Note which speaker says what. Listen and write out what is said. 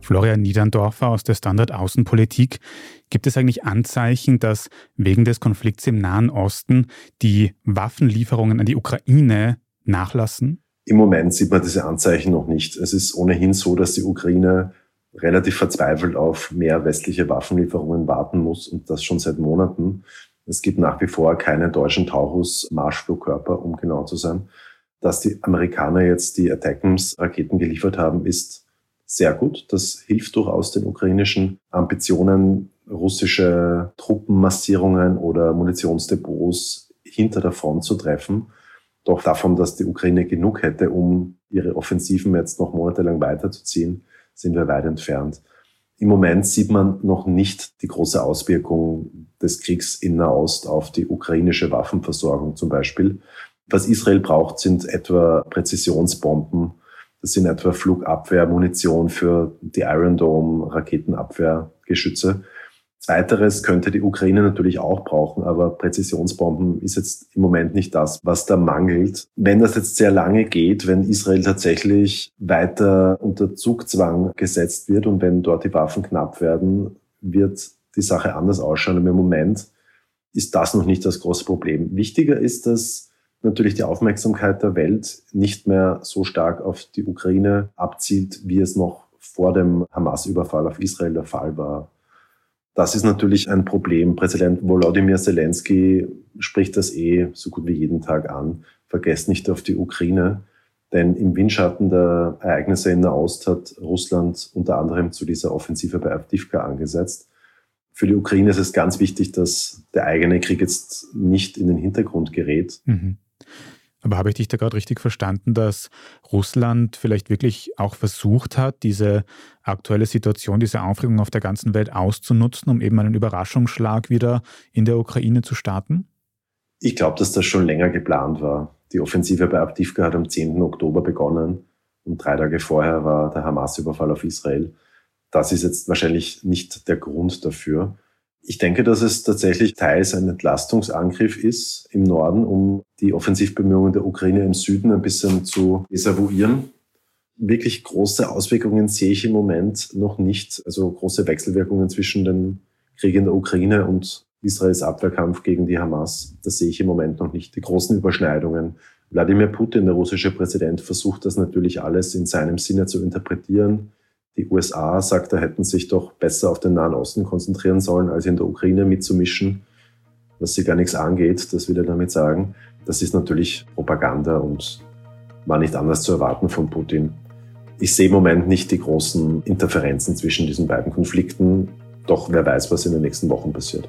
Speaker 1: Florian Niederndorfer aus der Standard Außenpolitik. Gibt es eigentlich Anzeichen, dass wegen des Konflikts im Nahen Osten die Waffenlieferungen an die Ukraine nachlassen?
Speaker 2: Im Moment sieht man diese Anzeichen noch nicht. Es ist ohnehin so, dass die Ukraine relativ verzweifelt auf mehr westliche Waffenlieferungen warten muss und das schon seit Monaten. Es gibt nach wie vor keine deutschen Taurus-Marschflugkörper, um genau zu sein. Dass die Amerikaner jetzt die Attackams-Raketen geliefert haben, ist sehr gut. Das hilft durchaus den ukrainischen Ambitionen, russische Truppenmassierungen oder Munitionsdepots hinter der Front zu treffen. Doch davon, dass die Ukraine genug hätte, um ihre Offensiven jetzt noch monatelang weiterzuziehen, sind wir weit entfernt. Im Moment sieht man noch nicht die große Auswirkung des Kriegs in Nahost auf die ukrainische Waffenversorgung zum Beispiel. Was Israel braucht, sind etwa Präzisionsbomben das sind etwa Flugabwehrmunition für die Iron Dome Raketenabwehrgeschütze. Zweiteres könnte die Ukraine natürlich auch brauchen, aber Präzisionsbomben ist jetzt im Moment nicht das, was da mangelt. Wenn das jetzt sehr lange geht, wenn Israel tatsächlich weiter unter Zugzwang gesetzt wird und wenn dort die Waffen knapp werden, wird die Sache anders ausschauen. Im Moment ist das noch nicht das große Problem. Wichtiger ist, dass natürlich die Aufmerksamkeit der Welt nicht mehr so stark auf die Ukraine abzielt, wie es noch vor dem Hamas-Überfall auf Israel der Fall war. Das ist natürlich ein Problem. Präsident Volodymyr Zelensky spricht das eh so gut wie jeden Tag an. Vergesst nicht auf die Ukraine. Denn im Windschatten der Ereignisse in der Ost hat Russland unter anderem zu dieser Offensive bei Avdivka angesetzt. Für die Ukraine ist es ganz wichtig, dass der eigene Krieg jetzt nicht in den Hintergrund gerät. Mhm.
Speaker 1: Aber habe ich dich da gerade richtig verstanden, dass Russland vielleicht wirklich auch versucht hat, diese aktuelle Situation, diese Aufregung auf der ganzen Welt auszunutzen, um eben einen Überraschungsschlag wieder in der Ukraine zu starten?
Speaker 2: Ich glaube, dass das schon länger geplant war. Die Offensive bei Abdivka hat am 10. Oktober begonnen und drei Tage vorher war der Hamas-Überfall auf Israel. Das ist jetzt wahrscheinlich nicht der Grund dafür. Ich denke, dass es tatsächlich teils ein Entlastungsangriff ist im Norden, um die Offensivbemühungen der Ukraine im Süden ein bisschen zu desavouieren. Wirklich große Auswirkungen sehe ich im Moment noch nicht. Also große Wechselwirkungen zwischen dem Krieg in der Ukraine und Israels Abwehrkampf gegen die Hamas. Das sehe ich im Moment noch nicht. Die großen Überschneidungen. Wladimir Putin, der russische Präsident, versucht das natürlich alles in seinem Sinne zu interpretieren die USA sagt, da hätten sich doch besser auf den Nahen Osten konzentrieren sollen, als in der Ukraine mitzumischen, was sie gar nichts angeht, das will er damit sagen. Das ist natürlich Propaganda und war nicht anders zu erwarten von Putin. Ich sehe im Moment nicht die großen Interferenzen zwischen diesen beiden Konflikten, doch wer weiß, was in den nächsten Wochen passiert.